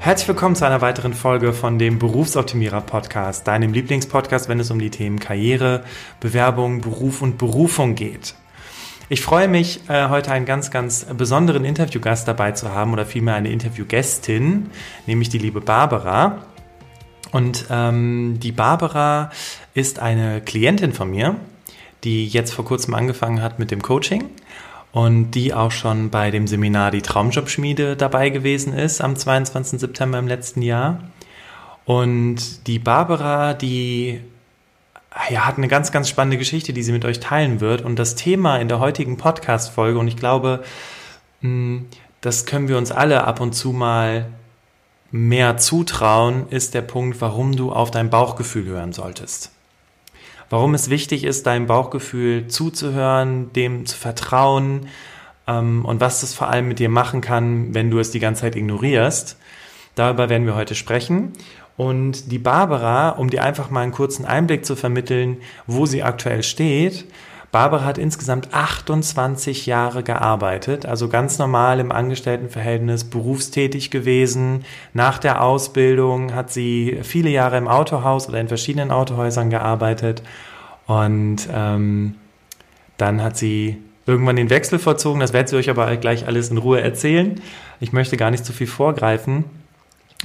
Herzlich willkommen zu einer weiteren Folge von dem Berufsoptimierer Podcast, deinem Lieblingspodcast, wenn es um die Themen Karriere, Bewerbung, Beruf und Berufung geht. Ich freue mich, äh, heute einen ganz, ganz besonderen Interviewgast dabei zu haben oder vielmehr eine Interviewgästin, nämlich die liebe Barbara. Und ähm, die Barbara ist eine Klientin von mir, die jetzt vor kurzem angefangen hat mit dem Coaching und die auch schon bei dem Seminar Die Traumjobschmiede dabei gewesen ist am 22. September im letzten Jahr. Und die Barbara, die ja, hat eine ganz, ganz spannende Geschichte, die sie mit euch teilen wird. Und das Thema in der heutigen Podcast-Folge, und ich glaube, hm, das können wir uns alle ab und zu mal mehr zutrauen, ist der Punkt, warum du auf dein Bauchgefühl hören solltest warum es wichtig ist, deinem Bauchgefühl zuzuhören, dem zu vertrauen ähm, und was das vor allem mit dir machen kann, wenn du es die ganze Zeit ignorierst. Darüber werden wir heute sprechen. Und die Barbara, um dir einfach mal einen kurzen Einblick zu vermitteln, wo sie aktuell steht, Barbara hat insgesamt 28 Jahre gearbeitet, also ganz normal im Angestelltenverhältnis, berufstätig gewesen. Nach der Ausbildung hat sie viele Jahre im Autohaus oder in verschiedenen Autohäusern gearbeitet und ähm, dann hat sie irgendwann den Wechsel vollzogen. Das werdet ihr euch aber gleich alles in Ruhe erzählen. Ich möchte gar nicht zu viel vorgreifen.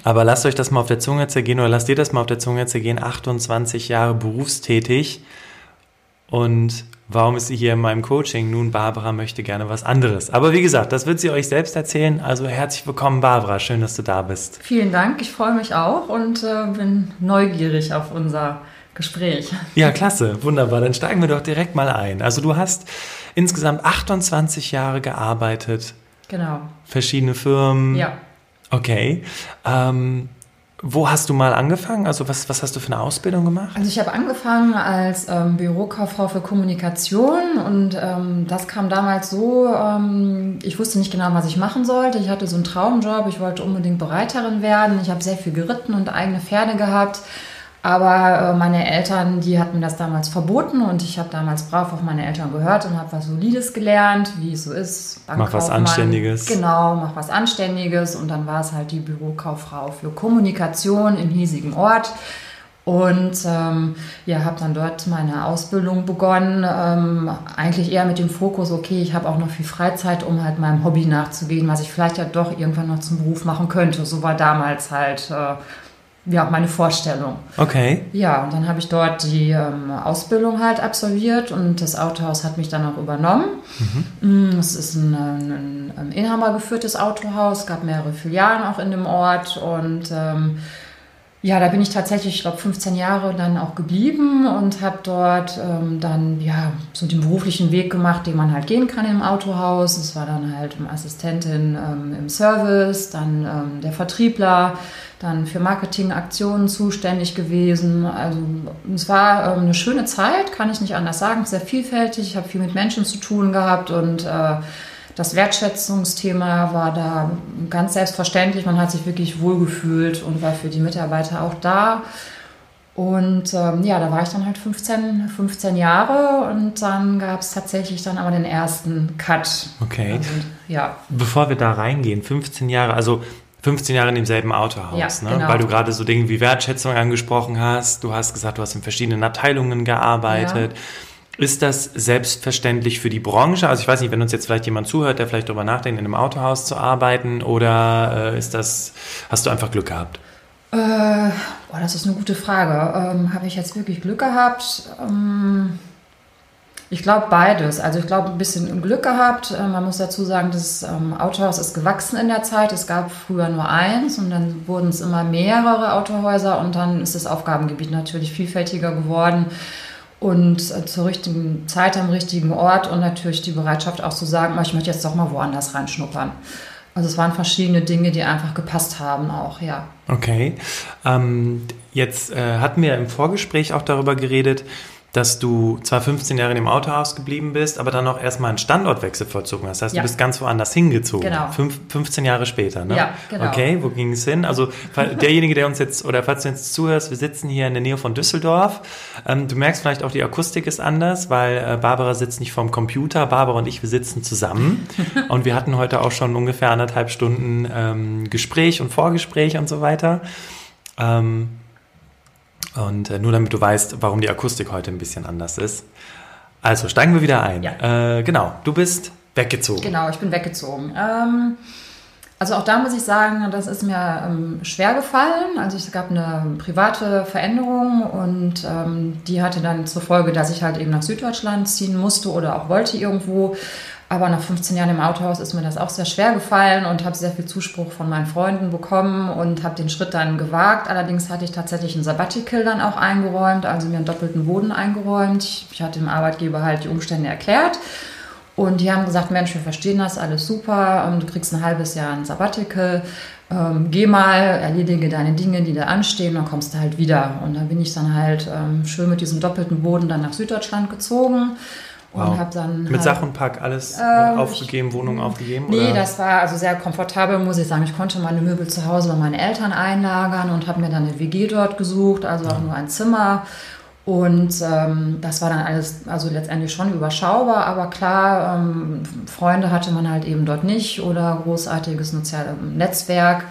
Aber lasst euch das mal auf der Zunge zergehen oder lasst dir das mal auf der Zunge zergehen. 28 Jahre berufstätig und warum ist sie hier in meinem Coaching? Nun, Barbara möchte gerne was anderes. Aber wie gesagt, das wird sie euch selbst erzählen. Also herzlich willkommen, Barbara. Schön, dass du da bist. Vielen Dank. Ich freue mich auch und äh, bin neugierig auf unser Gespräch. Ja, klasse. Wunderbar. Dann steigen wir doch direkt mal ein. Also du hast insgesamt 28 Jahre gearbeitet. Genau. Verschiedene Firmen. Ja. Okay. Ähm, wo hast du mal angefangen? Also was, was hast du für eine Ausbildung gemacht? Also ich habe angefangen als ähm, Bürokauffrau für Kommunikation und ähm, das kam damals so, ähm, ich wusste nicht genau, was ich machen sollte. Ich hatte so einen Traumjob, ich wollte unbedingt Bereiterin werden. Ich habe sehr viel geritten und eigene Pferde gehabt. Aber äh, meine Eltern, die hatten mir das damals verboten und ich habe damals brav auf meine Eltern gehört und habe was Solides gelernt, wie es so ist. Mach was Anständiges. Genau, mach was Anständiges und dann war es halt die Bürokauffrau für Kommunikation im hiesigen Ort. Und ähm, ja, habe dann dort meine Ausbildung begonnen, ähm, eigentlich eher mit dem Fokus, okay, ich habe auch noch viel Freizeit, um halt meinem Hobby nachzugehen, was ich vielleicht ja doch irgendwann noch zum Beruf machen könnte. So war damals halt äh, ja, meine Vorstellung. Okay. Ja, und dann habe ich dort die ähm, Ausbildung halt absolviert und das Autohaus hat mich dann auch übernommen. Mhm. Es ist ein, ein, ein inhabergeführtes Autohaus, gab mehrere Filialen auch in dem Ort und ähm, ja, da bin ich tatsächlich, ich glaube, 15 Jahre dann auch geblieben und habe dort ähm, dann ja so den beruflichen Weg gemacht, den man halt gehen kann im Autohaus. Es war dann halt Assistentin ähm, im Service, dann ähm, der Vertriebler, dann für Marketingaktionen zuständig gewesen. Also es war ähm, eine schöne Zeit, kann ich nicht anders sagen, sehr vielfältig. Ich habe viel mit Menschen zu tun gehabt und äh, das Wertschätzungsthema war da ganz selbstverständlich. Man hat sich wirklich wohlgefühlt und war für die Mitarbeiter auch da. Und ähm, ja, da war ich dann halt 15, 15 Jahre und dann gab es tatsächlich dann aber den ersten Cut. Okay. Also, ja. Bevor wir da reingehen, 15 Jahre, also 15 Jahre in demselben Autohaus, ja, ne? genau. weil du gerade so Dinge wie Wertschätzung angesprochen hast. Du hast gesagt, du hast in verschiedenen Abteilungen gearbeitet. Ja. Ist das selbstverständlich für die Branche? Also ich weiß nicht, wenn uns jetzt vielleicht jemand zuhört, der vielleicht darüber nachdenkt, in einem Autohaus zu arbeiten, oder äh, ist das, hast du einfach Glück gehabt? Äh, boah, das ist eine gute Frage. Ähm, Habe ich jetzt wirklich Glück gehabt? Ähm, ich glaube beides. Also ich glaube ein bisschen Glück gehabt. Äh, man muss dazu sagen, das ähm, Autohaus ist gewachsen in der Zeit. Es gab früher nur eins und dann wurden es immer mehrere Autohäuser und dann ist das Aufgabengebiet natürlich vielfältiger geworden und äh, zur richtigen Zeit am richtigen Ort und natürlich die Bereitschaft auch zu sagen, ich möchte jetzt doch mal woanders reinschnuppern. Also es waren verschiedene Dinge, die einfach gepasst haben auch, ja. Okay. Ähm, jetzt äh, hatten wir im Vorgespräch auch darüber geredet, dass du zwar 15 Jahre in dem Autohaus geblieben bist, aber dann auch erstmal einen Standortwechsel vollzogen hast. Das heißt, ja. du bist ganz woanders hingezogen. Genau. Fünf, 15 Jahre später, ne? Ja, genau. Okay, wo ging es hin? Also derjenige, der uns jetzt, oder falls du jetzt zuhörst, wir sitzen hier in der Nähe von Düsseldorf. Ähm, du merkst vielleicht auch, die Akustik ist anders, weil äh, Barbara sitzt nicht vorm Computer. Barbara und ich, wir sitzen zusammen. und wir hatten heute auch schon ungefähr anderthalb Stunden ähm, Gespräch und Vorgespräch und so weiter. Ähm, und äh, nur damit du weißt, warum die Akustik heute ein bisschen anders ist. Also steigen wir wieder ein. Ja. Äh, genau, du bist weggezogen. Genau, ich bin weggezogen. Ähm, also auch da muss ich sagen, das ist mir ähm, schwer gefallen. Also es gab eine private Veränderung und ähm, die hatte dann zur Folge, dass ich halt eben nach Süddeutschland ziehen musste oder auch wollte irgendwo. Aber nach 15 Jahren im Autohaus ist mir das auch sehr schwer gefallen und habe sehr viel Zuspruch von meinen Freunden bekommen und habe den Schritt dann gewagt. Allerdings hatte ich tatsächlich ein Sabbatical dann auch eingeräumt, also mir einen doppelten Boden eingeräumt. Ich hatte dem Arbeitgeber halt die Umstände erklärt. Und die haben gesagt, Mensch, wir verstehen das, alles super, du kriegst ein halbes Jahr ein Sabbatical, ähm, geh mal, erledige deine Dinge, die da anstehen, dann kommst du halt wieder. Und dann bin ich dann halt ähm, schön mit diesem doppelten Boden dann nach Süddeutschland gezogen Wow. Und habe dann. Mit halt, Sach und Pack alles äh, ähm, aufgegeben, Wohnung aufgegeben? Nee, oder? das war also sehr komfortabel, muss ich sagen. Ich konnte meine Möbel zu Hause bei meinen Eltern einlagern und habe mir dann eine WG dort gesucht, also auch nur ein Zimmer. Und ähm, das war dann alles, also letztendlich schon überschaubar, aber klar, ähm, Freunde hatte man halt eben dort nicht oder großartiges soziales Netzwerk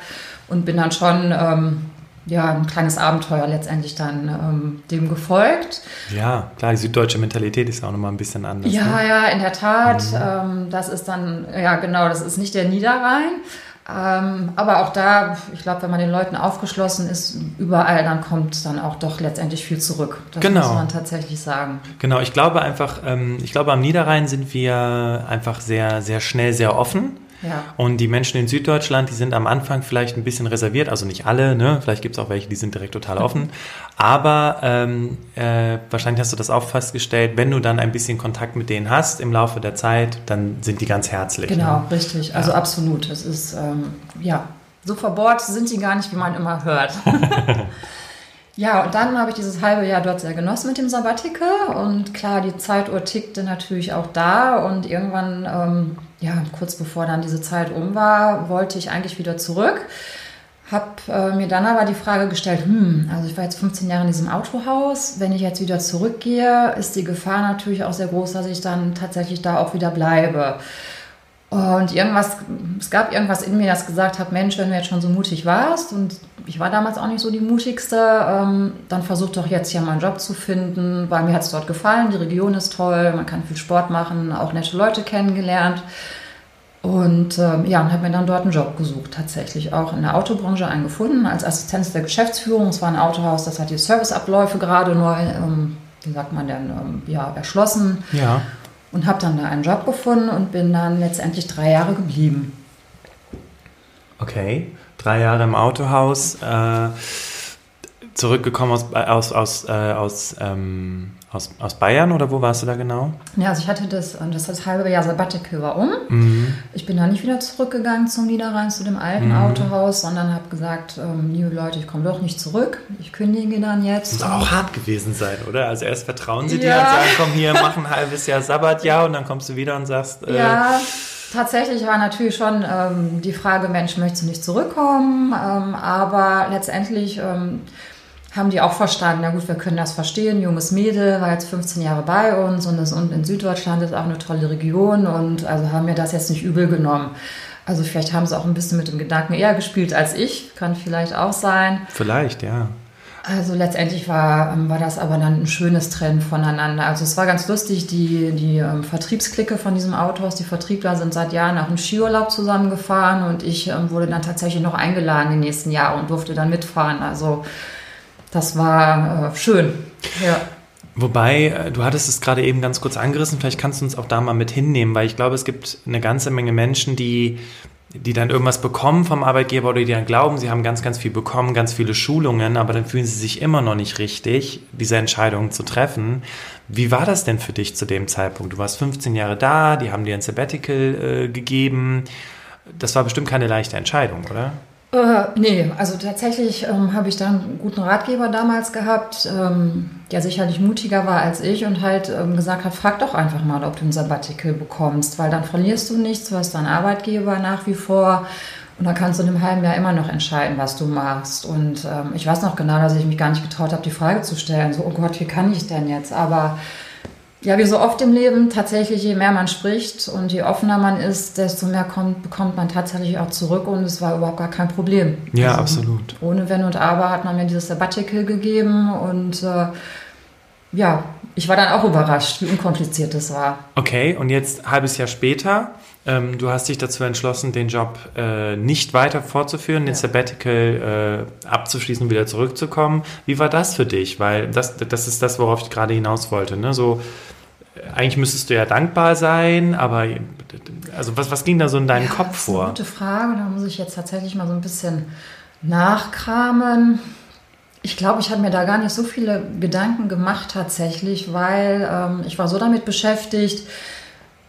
und bin dann schon ähm, ja, ein kleines Abenteuer letztendlich dann ähm, dem gefolgt. Ja, klar, die süddeutsche Mentalität ist auch nochmal ein bisschen anders. Ja, ne? ja, in der Tat. Mhm. Ähm, das ist dann, ja genau, das ist nicht der Niederrhein. Ähm, aber auch da, ich glaube, wenn man den Leuten aufgeschlossen ist, überall, dann kommt dann auch doch letztendlich viel zurück. Das genau. muss man tatsächlich sagen. Genau, ich glaube einfach, ähm, ich glaube, am Niederrhein sind wir einfach sehr, sehr schnell, sehr offen. Ja. Und die Menschen in Süddeutschland, die sind am Anfang vielleicht ein bisschen reserviert, also nicht alle, ne? vielleicht gibt es auch welche, die sind direkt total offen. Aber ähm, äh, wahrscheinlich hast du das auch festgestellt, wenn du dann ein bisschen Kontakt mit denen hast im Laufe der Zeit, dann sind die ganz herzlich. Genau, ne? richtig. Also ja. absolut. Es ist, ähm, ja, so verbohrt sind die gar nicht, wie man immer hört. Ja, und dann habe ich dieses halbe Jahr dort sehr genossen mit dem Sabbatical. Und klar, die Zeituhr tickte natürlich auch da. Und irgendwann, ähm, ja, kurz bevor dann diese Zeit um war, wollte ich eigentlich wieder zurück. Hab äh, mir dann aber die Frage gestellt, hm, also ich war jetzt 15 Jahre in diesem Autohaus. Wenn ich jetzt wieder zurückgehe, ist die Gefahr natürlich auch sehr groß, dass ich dann tatsächlich da auch wieder bleibe. Und irgendwas, es gab irgendwas in mir, das gesagt hat, Mensch, wenn du jetzt schon so mutig warst und ich war damals auch nicht so die mutigste, ähm, dann versuch doch jetzt hier mal einen Job zu finden, weil mir hat es dort gefallen, die Region ist toll, man kann viel Sport machen, auch nette Leute kennengelernt. Und ähm, ja, und habe mir dann dort einen Job gesucht, tatsächlich auch in der Autobranche einen gefunden, als Assistenz der Geschäftsführung. Es war ein Autohaus, das hat die Serviceabläufe gerade nur, ähm, wie sagt man denn, ähm, ja, erschlossen. Ja und habe dann da einen Job gefunden und bin dann letztendlich drei Jahre geblieben. Okay, drei Jahre im Autohaus, äh, zurückgekommen aus, aus, aus, äh, aus ähm, aus, aus Bayern oder wo warst du da genau? Ja, also ich hatte das, das, das halbe Jahr Sabbatical war um. Mhm. Ich bin da nicht wieder zurückgegangen zum Niederrhein, zu dem alten mhm. Autohaus, sondern habe gesagt, ähm, liebe Leute, ich komme doch nicht zurück. Ich kündige dann jetzt. Das muss auch hart gewesen sein, oder? Also erst vertrauen sie ja. dir und sagen, komm hier, mach ein halbes Jahr Sabbatjahr und dann kommst du wieder und sagst... Äh, ja, tatsächlich war natürlich schon ähm, die Frage, Mensch, möchtest du nicht zurückkommen? Ähm, aber letztendlich ähm, haben die auch verstanden, na gut, wir können das verstehen, junges Mädel, war jetzt 15 Jahre bei uns und das unten in Süddeutschland ist auch eine tolle Region und also haben mir das jetzt nicht übel genommen. Also vielleicht haben sie auch ein bisschen mit dem Gedanken eher gespielt als ich, kann vielleicht auch sein. Vielleicht, ja. Also letztendlich war, ähm, war das aber dann ein schönes Trennen voneinander. Also es war ganz lustig, die, die ähm, Vertriebsklicke von diesem Autohaus, die Vertriebler sind seit Jahren nach einem Skiurlaub zusammengefahren und ich ähm, wurde dann tatsächlich noch eingeladen die nächsten Jahre und durfte dann mitfahren. Also das war äh, schön. Ja. Wobei, äh, du hattest es gerade eben ganz kurz angerissen, vielleicht kannst du uns auch da mal mit hinnehmen, weil ich glaube, es gibt eine ganze Menge Menschen, die, die dann irgendwas bekommen vom Arbeitgeber oder die dann glauben, sie haben ganz, ganz viel bekommen, ganz viele Schulungen, aber dann fühlen sie sich immer noch nicht richtig, diese Entscheidung zu treffen. Wie war das denn für dich zu dem Zeitpunkt? Du warst 15 Jahre da, die haben dir ein Sabbatical äh, gegeben. Das war bestimmt keine leichte Entscheidung, oder? Äh, nee, also tatsächlich ähm, habe ich da einen guten Ratgeber damals gehabt, ähm, der sicherlich mutiger war als ich und halt ähm, gesagt hat, frag doch einfach mal, ob du ein Sabbatical bekommst, weil dann verlierst du nichts, du hast deinen Arbeitgeber nach wie vor und dann kannst du in einem halben Jahr immer noch entscheiden, was du machst. Und ähm, ich weiß noch genau, dass ich mich gar nicht getraut habe, die Frage zu stellen, so, oh Gott, wie kann ich denn jetzt? Aber ja, wie so oft im Leben, tatsächlich, je mehr man spricht und je offener man ist, desto mehr kommt, bekommt man tatsächlich auch zurück und es war überhaupt gar kein Problem. Ja, also, absolut. Ohne Wenn und Aber hat man mir dieses Sabbatical gegeben und äh, ja, ich war dann auch überrascht, wie unkompliziert das war. Okay, und jetzt halbes Jahr später, ähm, du hast dich dazu entschlossen, den Job äh, nicht weiter fortzuführen, ja. den Sabbatical äh, abzuschließen und wieder zurückzukommen. Wie war das für dich? Weil das, das ist das, worauf ich gerade hinaus wollte. Ne? So, eigentlich müsstest du ja dankbar sein, aber also was, was ging da so in deinem ja, Kopf vor? Das ist eine gute Frage, da muss ich jetzt tatsächlich mal so ein bisschen nachkramen. Ich glaube, ich habe mir da gar nicht so viele Gedanken gemacht tatsächlich, weil ähm, ich war so damit beschäftigt,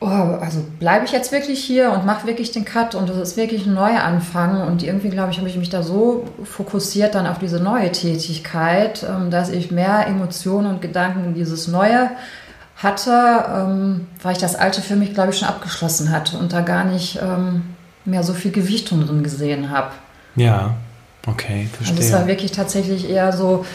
oh, also bleibe ich jetzt wirklich hier und mache wirklich den Cut und das ist wirklich ein Neuanfang und irgendwie, glaube ich, habe ich mich da so fokussiert dann auf diese neue Tätigkeit, ähm, dass ich mehr Emotionen und Gedanken in dieses Neue hatte, ähm, weil ich das Alte für mich, glaube ich, schon abgeschlossen hatte und da gar nicht ähm, mehr so viel Gewichtung drin gesehen habe. Ja, okay, verstehe. Also es war wirklich tatsächlich eher so,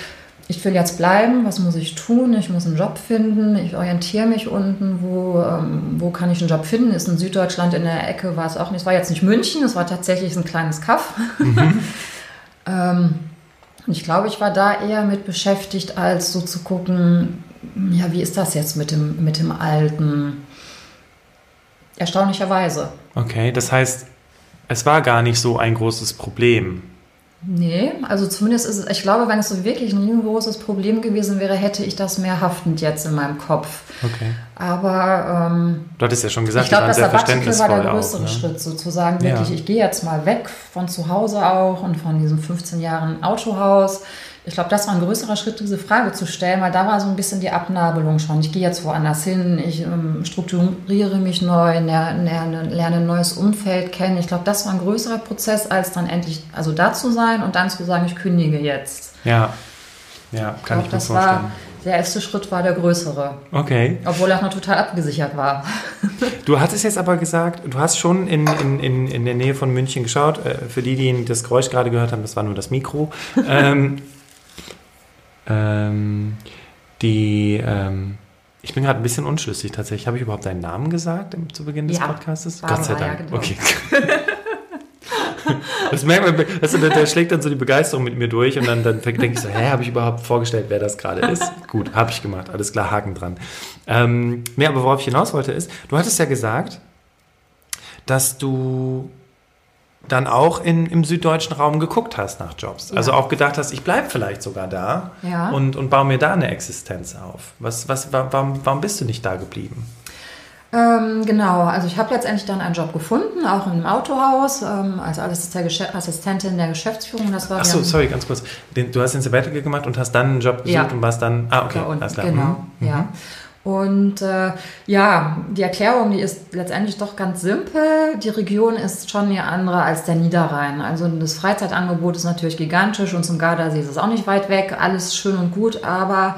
ich will jetzt bleiben, was muss ich tun? Ich muss einen Job finden, ich orientiere mich unten, wo, ähm, wo kann ich einen Job finden? Ist in Süddeutschland in der Ecke, war es auch nicht, es war jetzt nicht München, es war tatsächlich ein kleines Kaff. Mhm. ähm, ich glaube, ich war da eher mit beschäftigt, als so zu gucken, ja, wie ist das jetzt mit dem, mit dem Alten? Erstaunlicherweise. Okay, das heißt, es war gar nicht so ein großes Problem. Nee, also zumindest ist es, ich glaube, wenn es so wirklich ein großes Problem gewesen wäre, hätte ich das mehr haftend jetzt in meinem Kopf. Okay. Aber ähm, du hattest ja schon gesagt, ich glaube, das Sabbatical war der größere auch, ne? Schritt, sozusagen wirklich, ja. ich gehe jetzt mal weg von zu Hause auch und von diesem 15 Jahren Autohaus ich glaube, das war ein größerer Schritt, diese Frage zu stellen, weil da war so ein bisschen die Abnabelung schon. Ich gehe jetzt woanders hin, ich ähm, strukturiere mich neu, lerne, lerne ein neues Umfeld kennen. Ich glaube, das war ein größerer Prozess, als dann endlich also da zu sein und dann zu sagen, ich kündige jetzt. Ja, ja, kann ich, glaub, ich mir das vorstellen. War, der erste Schritt war der größere. Okay. Obwohl er noch total abgesichert war. Du hattest jetzt aber gesagt, du hast schon in, in, in, in der Nähe von München geschaut. Äh, für die, die das Geräusch gerade gehört haben, das war nur das Mikro. ähm, ähm, die, ähm, ich bin gerade ein bisschen unschlüssig tatsächlich. Habe ich überhaupt deinen Namen gesagt zu Beginn des ja, Podcasts? Gott sei Dank. Ja, genau. Okay. Das merkt man, der, der, schlägt dann so die Begeisterung mit mir durch und dann, dann denke ich so, hä, habe ich überhaupt vorgestellt, wer das gerade ist? Gut, habe ich gemacht, alles klar, Haken dran. Ähm, nee, aber worauf ich hinaus wollte ist, du hattest ja gesagt, dass du dann auch in, im süddeutschen Raum geguckt hast nach Jobs. Ja. Also auch gedacht hast, ich bleibe vielleicht sogar da ja. und, und baue mir da eine Existenz auf. Was, was, warum, warum bist du nicht da geblieben? Ähm, genau, also ich habe letztendlich dann einen Job gefunden, auch im Autohaus, ähm, als Assistentin der Geschäftsführung. Das war Achso, sorry, ganz kurz. Du hast den Sabbatical gemacht und hast dann einen Job gesucht ja. und warst dann. Ah, okay, alles klar. Genau, mhm. ja. Und äh, ja, die Erklärung, die ist letztendlich doch ganz simpel. Die Region ist schon eine andere als der Niederrhein. Also das Freizeitangebot ist natürlich gigantisch und zum Gardasee ist es auch nicht weit weg. Alles schön und gut, aber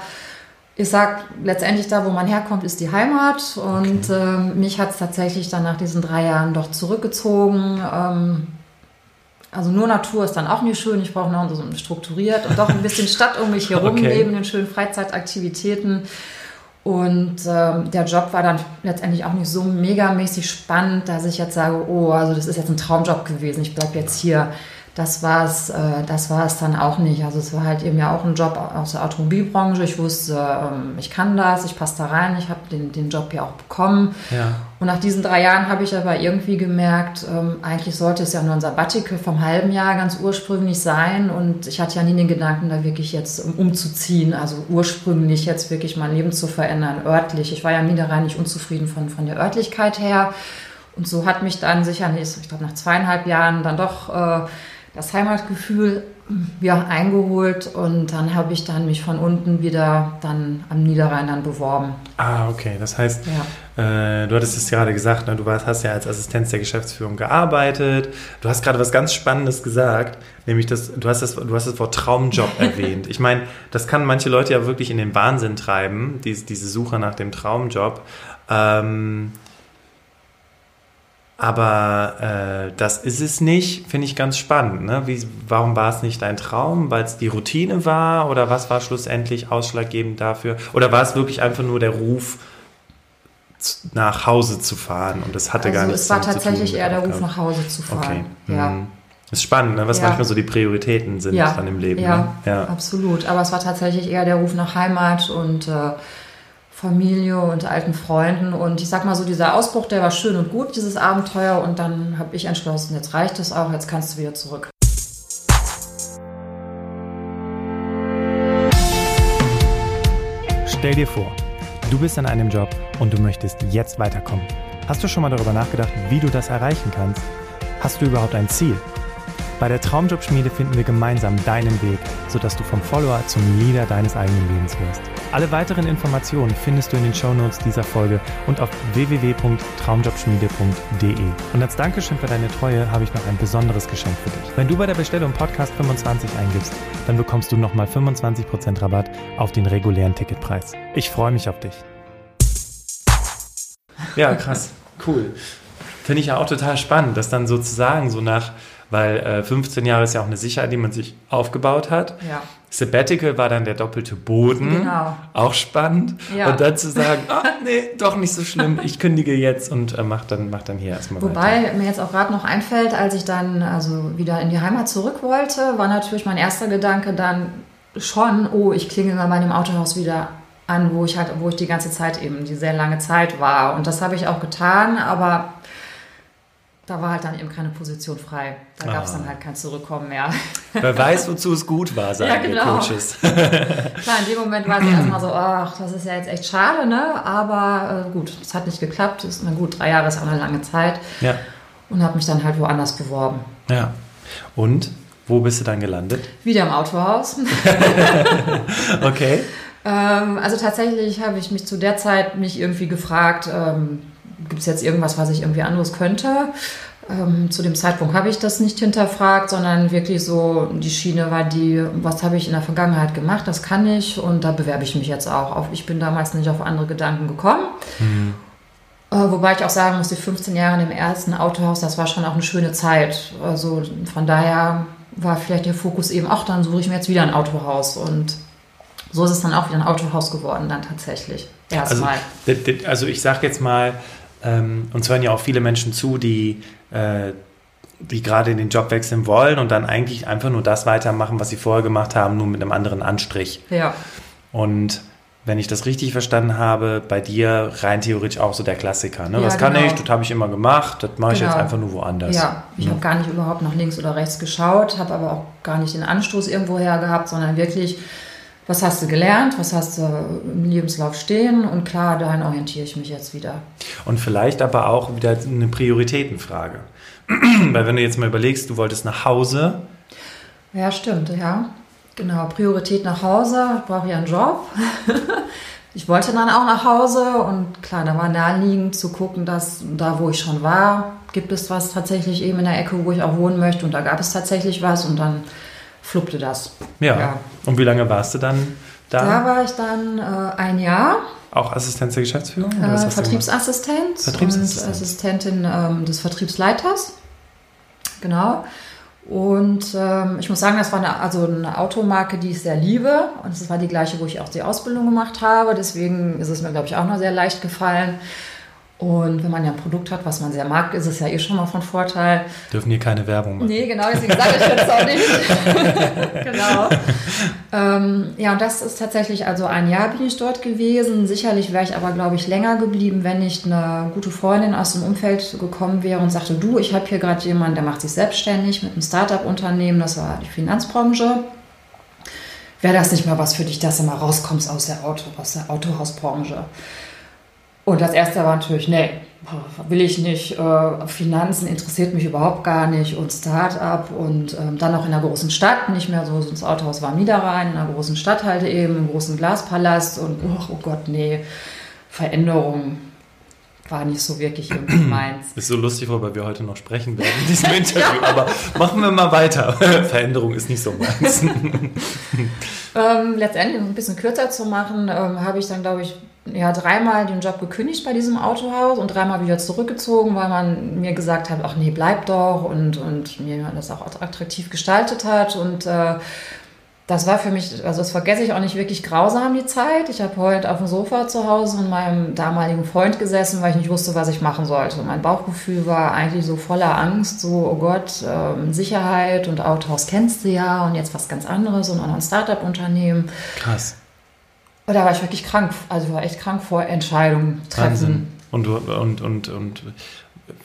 ich sag letztendlich da, wo man herkommt, ist die Heimat. Und okay. äh, mich hat es tatsächlich dann nach diesen drei Jahren doch zurückgezogen. Ähm, also nur Natur ist dann auch nicht schön. Ich brauche noch so strukturiert und doch ein bisschen Stadt um mich herum, okay. neben den schönen Freizeitaktivitäten. Und ähm, der Job war dann letztendlich auch nicht so megamäßig spannend, dass ich jetzt sage, oh, also das ist jetzt ein Traumjob gewesen, ich bleibe jetzt hier das war es, äh, das war es dann auch nicht. Also es war halt eben ja auch ein Job aus der Automobilbranche. Ich wusste, ähm, ich kann das, ich passe da rein, ich habe den, den Job ja auch bekommen. Ja. Und nach diesen drei Jahren habe ich aber irgendwie gemerkt, ähm, eigentlich sollte es ja nur ein Sabbatical vom halben Jahr ganz ursprünglich sein. Und ich hatte ja nie den Gedanken, da wirklich jetzt umzuziehen, also ursprünglich jetzt wirklich mein Leben zu verändern, örtlich. Ich war ja nie da rein nicht unzufrieden von, von der Örtlichkeit her. Und so hat mich dann sicher ich glaube nach zweieinhalb Jahren dann doch äh, das Heimatgefühl ja, eingeholt und dann habe ich dann mich von unten wieder dann am Niederrhein dann beworben. Ah, okay. Das heißt, ja. äh, du hattest es gerade gesagt, ne? du warst, hast ja als Assistenz der Geschäftsführung gearbeitet. Du hast gerade was ganz Spannendes gesagt, nämlich das, du hast das, du hast das Wort Traumjob erwähnt. Ich meine, das kann manche Leute ja wirklich in den Wahnsinn treiben, diese, diese Suche nach dem Traumjob. Ähm, aber äh, das ist es nicht, finde ich ganz spannend. Ne? Wie, warum war es nicht dein Traum? Weil es die Routine war? Oder was war schlussendlich ausschlaggebend dafür? Oder war es wirklich einfach nur der Ruf, nach Hause zu fahren? Und das hatte also gar nichts Es war tatsächlich eher der Ruf, nach Hause zu fahren. Okay. Ja. Mhm. Ist spannend, ne? was ja. manchmal so die Prioritäten sind ja. dann im Leben. Ja, ne? ja, absolut. Aber es war tatsächlich eher der Ruf nach Heimat und äh, Familie und alten Freunden. Und ich sag mal so, dieser Ausbruch, der war schön und gut, dieses Abenteuer. Und dann habe ich entschlossen, jetzt reicht es auch, jetzt kannst du wieder zurück. Stell dir vor, du bist an einem Job und du möchtest jetzt weiterkommen. Hast du schon mal darüber nachgedacht, wie du das erreichen kannst? Hast du überhaupt ein Ziel? Bei der Traumjobschmiede finden wir gemeinsam deinen Weg, sodass du vom Follower zum Leader deines eigenen Lebens wirst. Alle weiteren Informationen findest du in den Shownotes dieser Folge und auf www.traumjobschmiede.de. Und als Dankeschön für deine Treue habe ich noch ein besonderes Geschenk für dich. Wenn du bei der Bestellung Podcast 25 eingibst, dann bekommst du nochmal 25% Rabatt auf den regulären Ticketpreis. Ich freue mich auf dich. Ja, krass. Cool. Finde ich ja auch total spannend, dass dann sozusagen so nach weil äh, 15 Jahre ist ja auch eine Sicherheit, die man sich aufgebaut hat. Ja. Sabbatical war dann der doppelte Boden. Genau. Auch spannend. Ja. Und dann zu sagen, ah, nee, doch nicht so schlimm, ich kündige jetzt und äh, mach, dann, mach dann hier erstmal Wobei weiter. mir jetzt auch gerade noch einfällt, als ich dann also wieder in die Heimat zurück wollte, war natürlich mein erster Gedanke dann schon, oh, ich klinge mal bei dem Autohaus wieder an, wo ich halt, wo ich die ganze Zeit eben, die sehr lange Zeit war. Und das habe ich auch getan, aber da war halt dann eben keine Position frei. Da ah. gab es dann halt kein Zurückkommen mehr. Wer weiß, wozu es gut war, sagen ja, genau. Coaches. Klar, in dem Moment war es erstmal so, ach, das ist ja jetzt echt schade, ne? Aber äh, gut, es hat nicht geklappt. Ist, na gut, drei Jahre ist auch eine lange Zeit. Ja. Und habe mich dann halt woanders beworben. Ja. Und wo bist du dann gelandet? Wieder im Autohaus. okay. Ähm, also tatsächlich habe ich mich zu der Zeit mich irgendwie gefragt, ähm, gibt es jetzt irgendwas, was ich irgendwie anderes könnte? Ähm, zu dem Zeitpunkt habe ich das nicht hinterfragt, sondern wirklich so, die Schiene war die, was habe ich in der Vergangenheit gemacht, das kann ich und da bewerbe ich mich jetzt auch. Auf, ich bin damals nicht auf andere Gedanken gekommen. Mhm. Äh, wobei ich auch sagen muss, die 15 Jahre im ersten Autohaus, das war schon auch eine schöne Zeit. Also von daher war vielleicht der Fokus eben auch, dann suche ich mir jetzt wieder ein Autohaus und so ist es dann auch wieder ein Autohaus geworden, dann tatsächlich. Erstmal. Also, also ich sage jetzt mal, ähm, uns hören ja auch viele Menschen zu, die, äh, die gerade in den Job wechseln wollen und dann eigentlich einfach nur das weitermachen, was sie vorher gemacht haben, nur mit einem anderen Anstrich. Ja. Und wenn ich das richtig verstanden habe, bei dir rein theoretisch auch so der Klassiker. Ne? Ja, Was kann genau. ich? Das habe ich immer gemacht. Das mache ich jetzt genau. einfach nur woanders. Ja, ich ja. habe gar nicht überhaupt nach links oder rechts geschaut, habe aber auch gar nicht den Anstoß irgendwo her gehabt, sondern wirklich was hast du gelernt, was hast du im Lebenslauf stehen und klar, dahin orientiere ich mich jetzt wieder. Und vielleicht aber auch wieder eine Prioritätenfrage. Weil wenn du jetzt mal überlegst, du wolltest nach Hause. Ja, stimmt, ja. Genau, Priorität nach Hause, ich brauche ja einen Job. ich wollte dann auch nach Hause und klar, da war naheliegend zu gucken, dass da, wo ich schon war, gibt es was tatsächlich eben in der Ecke, wo ich auch wohnen möchte und da gab es tatsächlich was und dann fluppte das. Ja. ja. Und wie lange warst du dann da? Da war ich dann äh, ein Jahr. Auch Assistenz der Geschäftsführung? Äh, Vertriebsassistent, Vertriebsassistent und Assistentin ähm, des Vertriebsleiters. Genau. Und ähm, ich muss sagen, das war eine, also eine Automarke, die ich sehr liebe. Und das war die gleiche, wo ich auch die Ausbildung gemacht habe. Deswegen ist es mir, glaube ich, auch noch sehr leicht gefallen. Und wenn man ja ein Produkt hat, was man sehr mag, ist es ja eh schon mal von Vorteil. Dürfen hier keine Werbung machen. Nee, genau, deswegen sage ich jetzt auch nicht. genau. Ähm, ja, und das ist tatsächlich, also ein Jahr bin ich dort gewesen. Sicherlich wäre ich aber, glaube ich, länger geblieben, wenn nicht eine gute Freundin aus dem Umfeld gekommen wäre und sagte, du, ich habe hier gerade jemanden, der macht sich selbstständig mit einem Start-up-Unternehmen, das war die Finanzbranche. Wäre das nicht mal was für dich, dass du mal rauskommst aus der, Auto, aus der Autohausbranche? Und das erste war natürlich, nee, will ich nicht, äh, Finanzen interessiert mich überhaupt gar nicht und Start-up und ähm, dann noch in einer großen Stadt, nicht mehr so, das Autohaus war Niederrhein, in einer großen Stadt halt eben, im großen Glaspalast und oh, Gott, nee, Veränderung war nicht so wirklich irgendwie meins. Ist so lustig, worüber wir heute noch sprechen werden in diesem Interview, aber machen wir mal weiter. Veränderung ist nicht so meins. ähm, letztendlich, um ein bisschen kürzer zu machen, ähm, habe ich dann, glaube ich, ja, dreimal den Job gekündigt bei diesem Autohaus und dreimal wieder zurückgezogen, weil man mir gesagt hat, ach nee, bleib doch und, und mir das auch attraktiv gestaltet hat. Und äh, das war für mich, also das vergesse ich auch nicht wirklich grausam, die Zeit. Ich habe heute auf dem Sofa zu Hause mit meinem damaligen Freund gesessen, weil ich nicht wusste, was ich machen sollte. Mein Bauchgefühl war eigentlich so voller Angst, so, oh Gott, äh, Sicherheit und Autohaus kennst du ja und jetzt was ganz anderes und auch noch ein Startup-Unternehmen. Krass. Und da war ich wirklich krank, also war echt krank vor Entscheidungen treffen. Wahnsinn. Und, und, und, und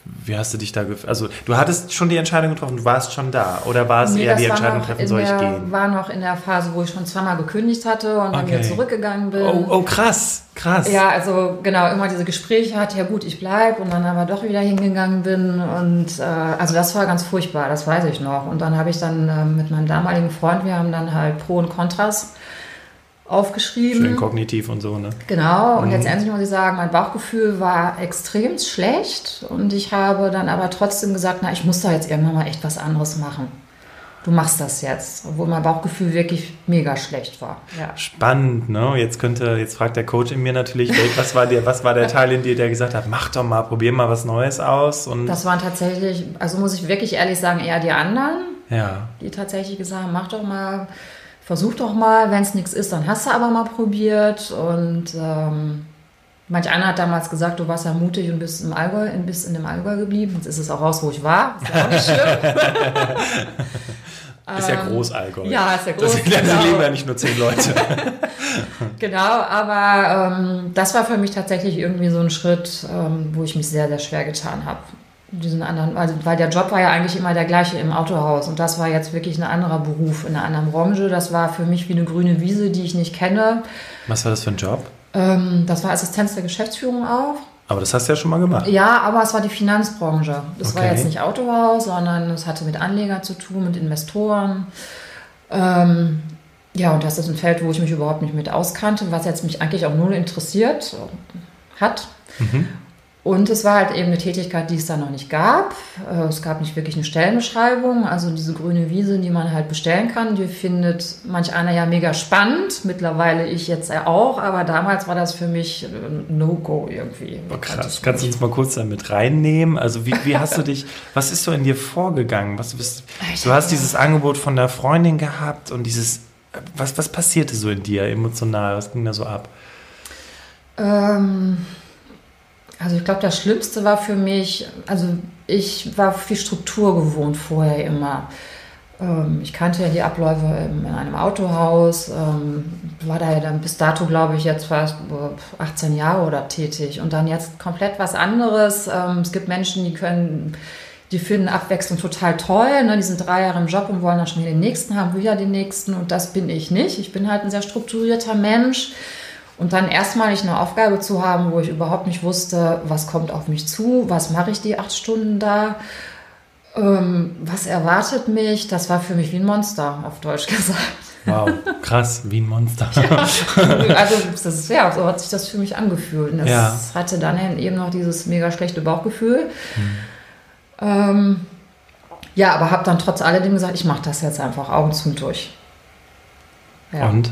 wie hast du dich da gefühlt? Also, du hattest schon die Entscheidung getroffen, du warst schon da. Oder war es nee, eher die Entscheidung treffen, soll ich der, gehen? war noch in der Phase, wo ich schon zweimal gekündigt hatte und dann wieder zurückgegangen bin. Oh, oh, krass, krass. Ja, also genau, immer diese Gespräche hatte, ja gut, ich bleibe und dann aber doch wieder hingegangen bin. Und äh, also das war ganz furchtbar, das weiß ich noch. Und dann habe ich dann äh, mit meinem damaligen Freund, wir haben dann halt Pro und Kontras aufgeschrieben. Schön kognitiv und so, ne? Genau. Und mhm. letztendlich muss ich sagen, mein Bauchgefühl war extrem schlecht. Und ich habe dann aber trotzdem gesagt, na, ich muss da jetzt irgendwann mal echt was anderes machen. Du machst das jetzt, obwohl mein Bauchgefühl wirklich mega schlecht war. Ja. Spannend, ne? Jetzt könnte, jetzt fragt der Coach in mir natürlich, was war der, was war der Teil in dir, der gesagt hat, mach doch mal, probier mal was Neues aus. Und das waren tatsächlich, also muss ich wirklich ehrlich sagen, eher die anderen, ja. die tatsächlich gesagt haben, mach doch mal versuch doch mal, wenn es nichts ist, dann hast du aber mal probiert. Und ähm, manch einer hat damals gesagt, du warst ja mutig und bist im Allgäu, bist in dem Allgäu geblieben. Jetzt ist es auch raus, wo ich war. Ist ja auch nicht schlimm. Ist ja ähm, groß Allgäu. Ja, ist ja groß. Das genau. leben ja nicht nur zehn Leute. genau, aber ähm, das war für mich tatsächlich irgendwie so ein Schritt, ähm, wo ich mich sehr, sehr schwer getan habe diesen anderen, also weil der Job war ja eigentlich immer der gleiche im Autohaus und das war jetzt wirklich ein anderer Beruf in einer anderen Branche. Das war für mich wie eine grüne Wiese, die ich nicht kenne. Was war das für ein Job? Ähm, das war Assistenz der Geschäftsführung auch. Aber das hast du ja schon mal gemacht. Ja, aber es war die Finanzbranche. Das okay. war jetzt nicht Autohaus, sondern es hatte mit Anlegern zu tun, mit Investoren. Ähm, ja, und das ist ein Feld, wo ich mich überhaupt nicht mit auskannte, was jetzt mich eigentlich auch null interessiert hat. Mhm. Und es war halt eben eine Tätigkeit, die es da noch nicht gab. Äh, es gab nicht wirklich eine Stellenbeschreibung. Also diese grüne Wiese, die man halt bestellen kann, die findet manch einer ja mega spannend. Mittlerweile ich jetzt ja auch, aber damals war das für mich No-Go irgendwie. Oh, krass. Kannst du uns mal kurz damit reinnehmen? Also wie, wie hast du dich, was ist so in dir vorgegangen? Was bist, du hast dieses Angebot von der Freundin gehabt und dieses, was, was passierte so in dir emotional? Was ging da so ab? Ähm also ich glaube, das Schlimmste war für mich, also ich war viel Struktur gewohnt vorher immer. Ähm, ich kannte ja die Abläufe in einem Autohaus, ähm, war da ja dann bis dato, glaube ich, jetzt fast 18 Jahre oder tätig und dann jetzt komplett was anderes. Ähm, es gibt Menschen, die können, die finden Abwechslung total toll. Ne? Die sind drei Jahre im Job und wollen dann schon wieder den nächsten haben, wieder den nächsten und das bin ich nicht. Ich bin halt ein sehr strukturierter Mensch. Und dann erstmalig eine Aufgabe zu haben, wo ich überhaupt nicht wusste, was kommt auf mich zu, was mache ich die acht Stunden da, ähm, was erwartet mich, das war für mich wie ein Monster, auf Deutsch gesagt. Wow, krass, wie ein Monster. Ja, also das ist, ja, so hat sich das für mich angefühlt. Und das ja. hatte dann eben noch dieses mega schlechte Bauchgefühl. Hm. Ähm, ja, aber habe dann trotz alledem gesagt, ich mache das jetzt einfach Augen zu und durch. Ja. Und?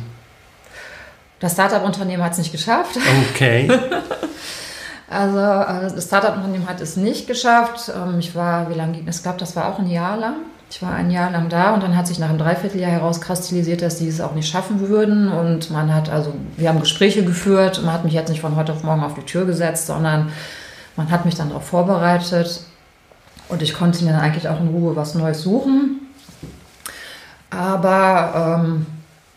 Das Startup-Unternehmen hat es nicht geschafft. Okay. also äh, das Startup-Unternehmen hat es nicht geschafft. Ich war, wie lange ging es? Ich glaube, das war auch ein Jahr lang. Ich war ein Jahr lang da und dann hat sich nach einem Dreivierteljahr herauskristallisiert, dass die es auch nicht schaffen würden. Und man hat, also wir haben Gespräche geführt. Man hat mich jetzt nicht von heute auf morgen auf die Tür gesetzt, sondern man hat mich dann darauf vorbereitet. Und ich konnte mir dann eigentlich auch in Ruhe was Neues suchen. Aber ähm,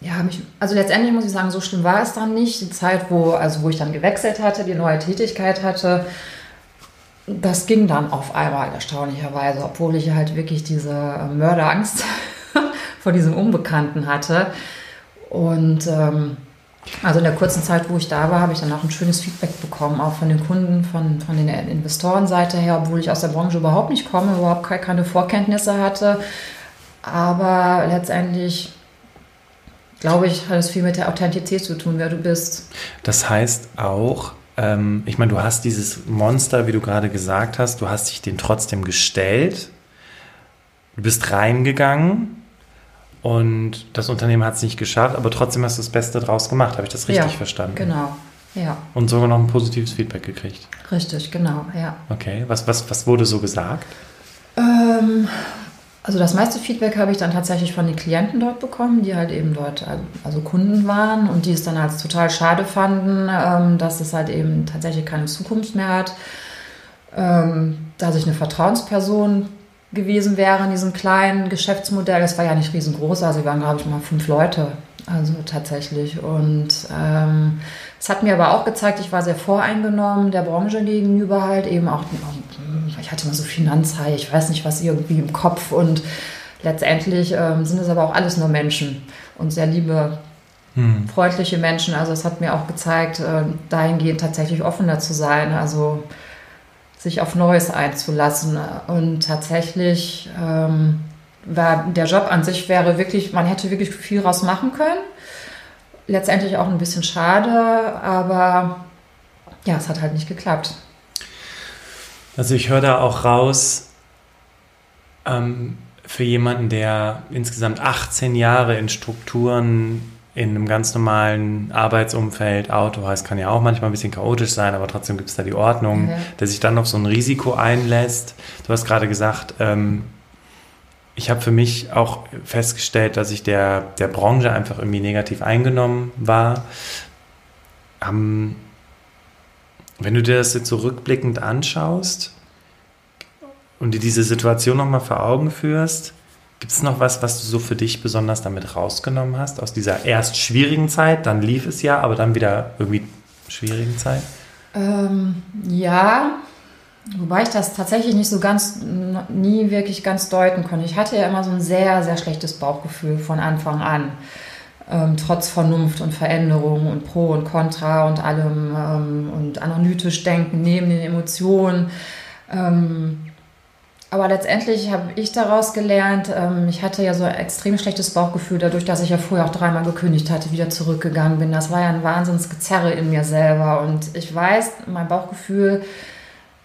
ja, mich, also letztendlich muss ich sagen, so schlimm war es dann nicht. Die Zeit, wo, also wo ich dann gewechselt hatte, die neue Tätigkeit hatte, das ging dann auf einmal erstaunlicherweise, obwohl ich halt wirklich diese Mörderangst vor diesem Unbekannten hatte. Und ähm, Also in der kurzen Zeit, wo ich da war, habe ich dann auch ein schönes Feedback bekommen, auch von den Kunden, von, von den Investorenseite her, obwohl ich aus der Branche überhaupt nicht komme, überhaupt keine Vorkenntnisse hatte. Aber letztendlich, glaube ich, hat es viel mit der Authentizität zu tun, wer du bist. Das heißt auch, ähm, ich meine, du hast dieses Monster, wie du gerade gesagt hast, du hast dich dem trotzdem gestellt, du bist reingegangen und das Unternehmen hat es nicht geschafft, aber trotzdem hast du das Beste draus gemacht. Habe ich das richtig ja, verstanden? Genau, ja. Und sogar noch ein positives Feedback gekriegt. Richtig, genau, ja. Okay, was, was, was wurde so gesagt? Ähm, also das meiste Feedback habe ich dann tatsächlich von den Klienten dort bekommen, die halt eben dort also Kunden waren und die es dann als total schade fanden, ähm, dass es halt eben tatsächlich keine Zukunft mehr hat. Ähm, dass ich eine Vertrauensperson gewesen wäre in diesem kleinen Geschäftsmodell. Es war ja nicht riesengroß, also wir waren, glaube ich, mal fünf Leute. Also tatsächlich. Und ähm, es hat mir aber auch gezeigt, ich war sehr voreingenommen der Branche gegenüber halt eben auch, ich hatte immer so Finanzhai, ich weiß nicht was irgendwie im Kopf und letztendlich ähm, sind es aber auch alles nur Menschen und sehr liebe, hm. freundliche Menschen. Also es hat mir auch gezeigt, äh, dahingehend tatsächlich offener zu sein. Also sich auf Neues einzulassen. Und tatsächlich ähm, war der Job an sich wäre wirklich, man hätte wirklich viel raus machen können. Letztendlich auch ein bisschen schade, aber ja, es hat halt nicht geklappt. Also ich höre da auch raus, ähm, für jemanden, der insgesamt 18 Jahre in Strukturen in einem ganz normalen Arbeitsumfeld, Auto heißt, kann ja auch manchmal ein bisschen chaotisch sein, aber trotzdem gibt es da die Ordnung, ja. der sich dann noch so ein Risiko einlässt. Du hast gerade gesagt, ähm, ich habe für mich auch festgestellt, dass ich der, der Branche einfach irgendwie negativ eingenommen war. Ähm, wenn du dir das jetzt so rückblickend anschaust und dir diese Situation nochmal vor Augen führst, Gibt es noch was, was du so für dich besonders damit rausgenommen hast, aus dieser erst schwierigen Zeit, dann lief es ja, aber dann wieder irgendwie schwierigen Zeit? Ähm, ja, wobei ich das tatsächlich nicht so ganz, nie wirklich ganz deuten konnte. Ich hatte ja immer so ein sehr, sehr schlechtes Bauchgefühl von Anfang an. Ähm, trotz Vernunft und Veränderung und Pro und Contra und allem ähm, und analytisch denken neben den Emotionen. Ähm, aber letztendlich habe ich daraus gelernt, ähm, ich hatte ja so ein extrem schlechtes Bauchgefühl, dadurch, dass ich ja vorher auch dreimal gekündigt hatte, wieder zurückgegangen bin. Das war ja ein Wahnsinnsgezerre in mir selber. Und ich weiß, mein Bauchgefühl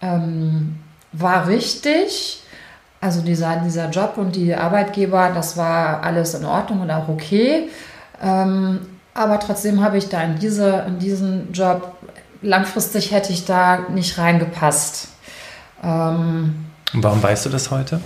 ähm, war richtig. Also dieser, dieser Job und die Arbeitgeber, das war alles in Ordnung und auch okay. Ähm, aber trotzdem habe ich da in, diese, in diesen Job, langfristig hätte ich da nicht reingepasst. Ähm, und warum weißt du das heute?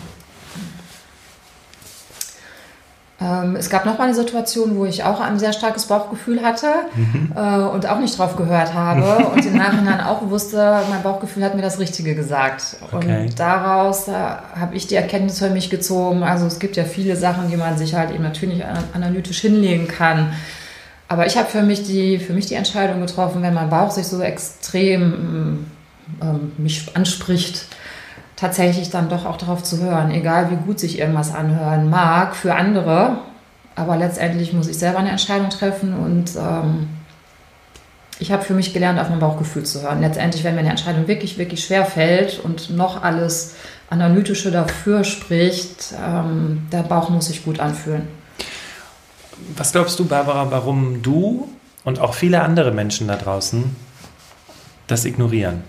Ähm, es gab noch mal eine Situation, wo ich auch ein sehr starkes Bauchgefühl hatte mhm. äh, und auch nicht drauf gehört habe und im Nachhinein auch wusste, mein Bauchgefühl hat mir das Richtige gesagt. Okay. Und daraus äh, habe ich die Erkenntnis für mich gezogen. Also es gibt ja viele Sachen, die man sich halt eben natürlich analytisch hinlegen kann. Aber ich habe für mich die für mich die Entscheidung getroffen, wenn mein Bauch sich so extrem ähm, mich anspricht, tatsächlich dann doch auch darauf zu hören, egal wie gut sich irgendwas anhören mag für andere. Aber letztendlich muss ich selber eine Entscheidung treffen und ähm, ich habe für mich gelernt, auf mein Bauchgefühl zu hören. Letztendlich, wenn mir eine Entscheidung wirklich, wirklich schwer fällt und noch alles Analytische dafür spricht, ähm, der Bauch muss sich gut anfühlen. Was glaubst du, Barbara, warum du und auch viele andere Menschen da draußen das ignorieren?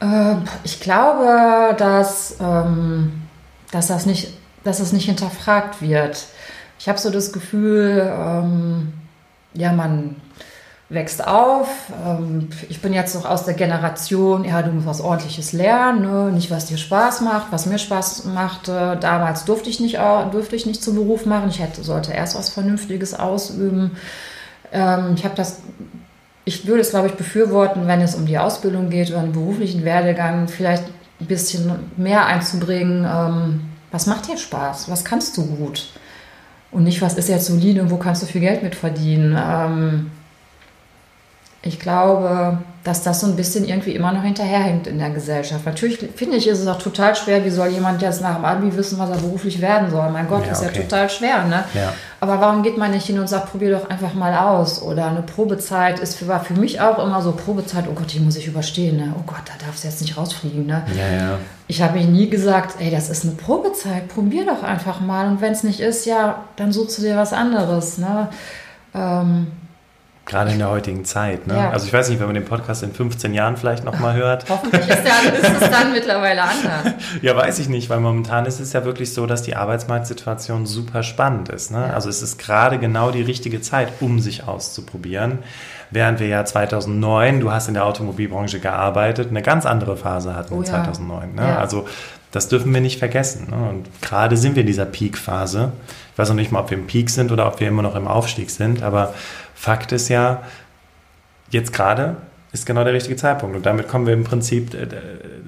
Ähm, ich glaube, dass, ähm, dass, das nicht, dass es nicht hinterfragt wird. Ich habe so das Gefühl, ähm, ja, man wächst auf. Ich bin jetzt noch aus der Generation, ja, du musst was Ordentliches lernen, ne? nicht was dir Spaß macht, was mir Spaß machte. Damals durfte ich nicht, durfte ich nicht zum Beruf machen. Ich hätte, sollte erst was Vernünftiges ausüben. Ich habe das ich würde es, glaube ich, befürworten, wenn es um die Ausbildung geht oder einen beruflichen Werdegang, vielleicht ein bisschen mehr einzubringen. Ähm, was macht dir Spaß? Was kannst du gut? Und nicht, was ist jetzt solide und wo kannst du viel Geld mit verdienen? Ähm, ich glaube, dass das so ein bisschen irgendwie immer noch hinterherhängt in der Gesellschaft. Natürlich finde ich, ist es auch total schwer, wie soll jemand jetzt nach dem Abi wissen, was er beruflich werden soll. Mein Gott, ja, ist ja total schwer, ne? Ja. Aber warum geht man nicht hin und sagt, probier doch einfach mal aus? Oder eine Probezeit ist für, war für mich auch immer so, Probezeit, oh Gott, die muss ich überstehen, ne? Oh Gott, da darfst du jetzt nicht rausfliegen, ne? Ja, ja. Ich habe mir nie gesagt, ey, das ist eine Probezeit, probier doch einfach mal. Und wenn es nicht ist, ja, dann suchst du dir was anderes, ne? Ähm, Gerade in der heutigen Zeit. Ne? Ja. Also ich weiß nicht, wenn man den Podcast in 15 Jahren vielleicht nochmal hört. Hoffentlich ist, der, ist es dann mittlerweile anders. ja, weiß ich nicht, weil momentan ist es ja wirklich so, dass die Arbeitsmarktsituation super spannend ist. Ne? Ja. Also es ist gerade genau die richtige Zeit, um sich auszuprobieren. Während wir ja 2009, du hast in der Automobilbranche gearbeitet, eine ganz andere Phase hatten oh, 2009. Ne? Ja. Also das dürfen wir nicht vergessen. Ne? Und gerade sind wir in dieser Peak-Phase. Ich weiß noch nicht mal, ob wir im Peak sind oder ob wir immer noch im Aufstieg sind, aber Fakt ist ja, jetzt gerade ist genau der richtige Zeitpunkt. Und damit kommen wir im Prinzip äh,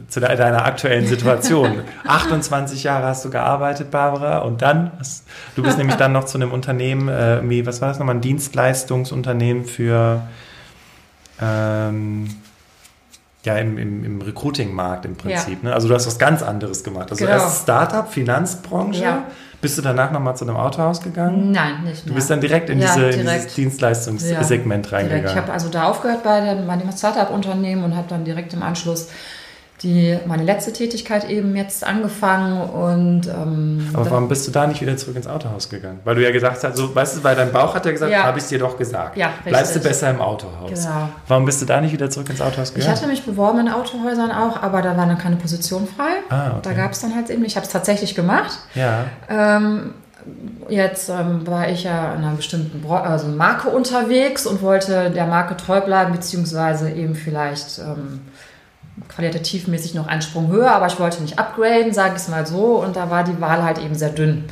zu deiner aktuellen Situation. 28 Jahre hast du gearbeitet, Barbara, und dann, hast, du bist nämlich dann noch zu einem Unternehmen, äh, wie, was war das nochmal, ein Dienstleistungsunternehmen für, ähm, ja, im, im, im Recruiting-Markt im Prinzip. Ja. Ne? Also du hast was ganz anderes gemacht. Also genau. erst Startup, Finanzbranche. Ja. Bist du danach nochmal zu einem Autohaus gegangen? Nein, nicht mehr. Du bist dann direkt in, ja, diese, direkt. in dieses Dienstleistungssegment reingegangen. Direkt. Ich habe also da aufgehört bei dem Startup-Unternehmen und habe dann direkt im Anschluss die, meine letzte Tätigkeit eben jetzt angefangen und ähm, Aber warum bist du da nicht wieder zurück ins Autohaus gegangen? Weil du ja gesagt hast, so, weißt du, weil dein Bauch hat ja gesagt, ja. habe ich dir doch gesagt. Ja, richtig. Bleibst du besser im Autohaus. Genau. Warum bist du da nicht wieder zurück ins Autohaus gegangen? Ich hatte mich beworben in Autohäusern auch, aber da war dann keine Position frei. Ah, okay. Da gab es dann halt eben, ich habe es tatsächlich gemacht. Ja. Ähm, Jetzt ähm, war ich ja in einer bestimmten Bra also Marke unterwegs und wollte der Marke treu bleiben, beziehungsweise eben vielleicht ähm, qualitativmäßig noch einen Sprung höher, aber ich wollte nicht upgraden, sage ich es mal so. Und da war die Wahl halt eben sehr dünn.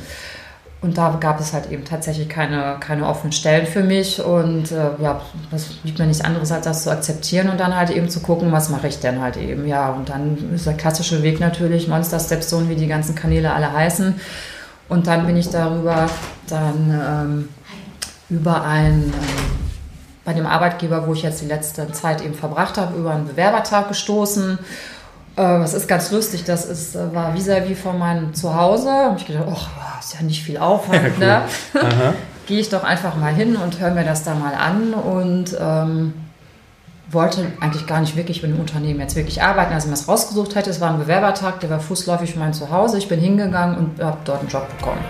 Und da gab es halt eben tatsächlich keine, keine offenen Stellen für mich. Und äh, ja, das blieb mir nichts anderes, als das zu akzeptieren und dann halt eben zu gucken, was mache ich denn halt eben. Ja, und dann ist der klassische Weg natürlich Monster Stepstone, wie die ganzen Kanäle alle heißen. Und dann bin ich darüber dann ähm, über ein ähm, bei dem Arbeitgeber, wo ich jetzt die letzte Zeit eben verbracht habe, über einen Bewerbertag gestoßen. Das äh, ist ganz lustig, das ist, äh, war vis-à-vis -vis von meinem Zuhause. Und ich gedacht, oh, ist ja nicht viel Aufwand. Ja, cool. ne? Gehe ich doch einfach mal hin und höre mir das da mal an und ähm, wollte eigentlich gar nicht wirklich mit dem Unternehmen jetzt wirklich arbeiten. Also, wenn man es rausgesucht hätte, es war ein Bewerbertag, der war fußläufig von meinem Zuhause. Ich bin hingegangen und habe dort einen Job bekommen.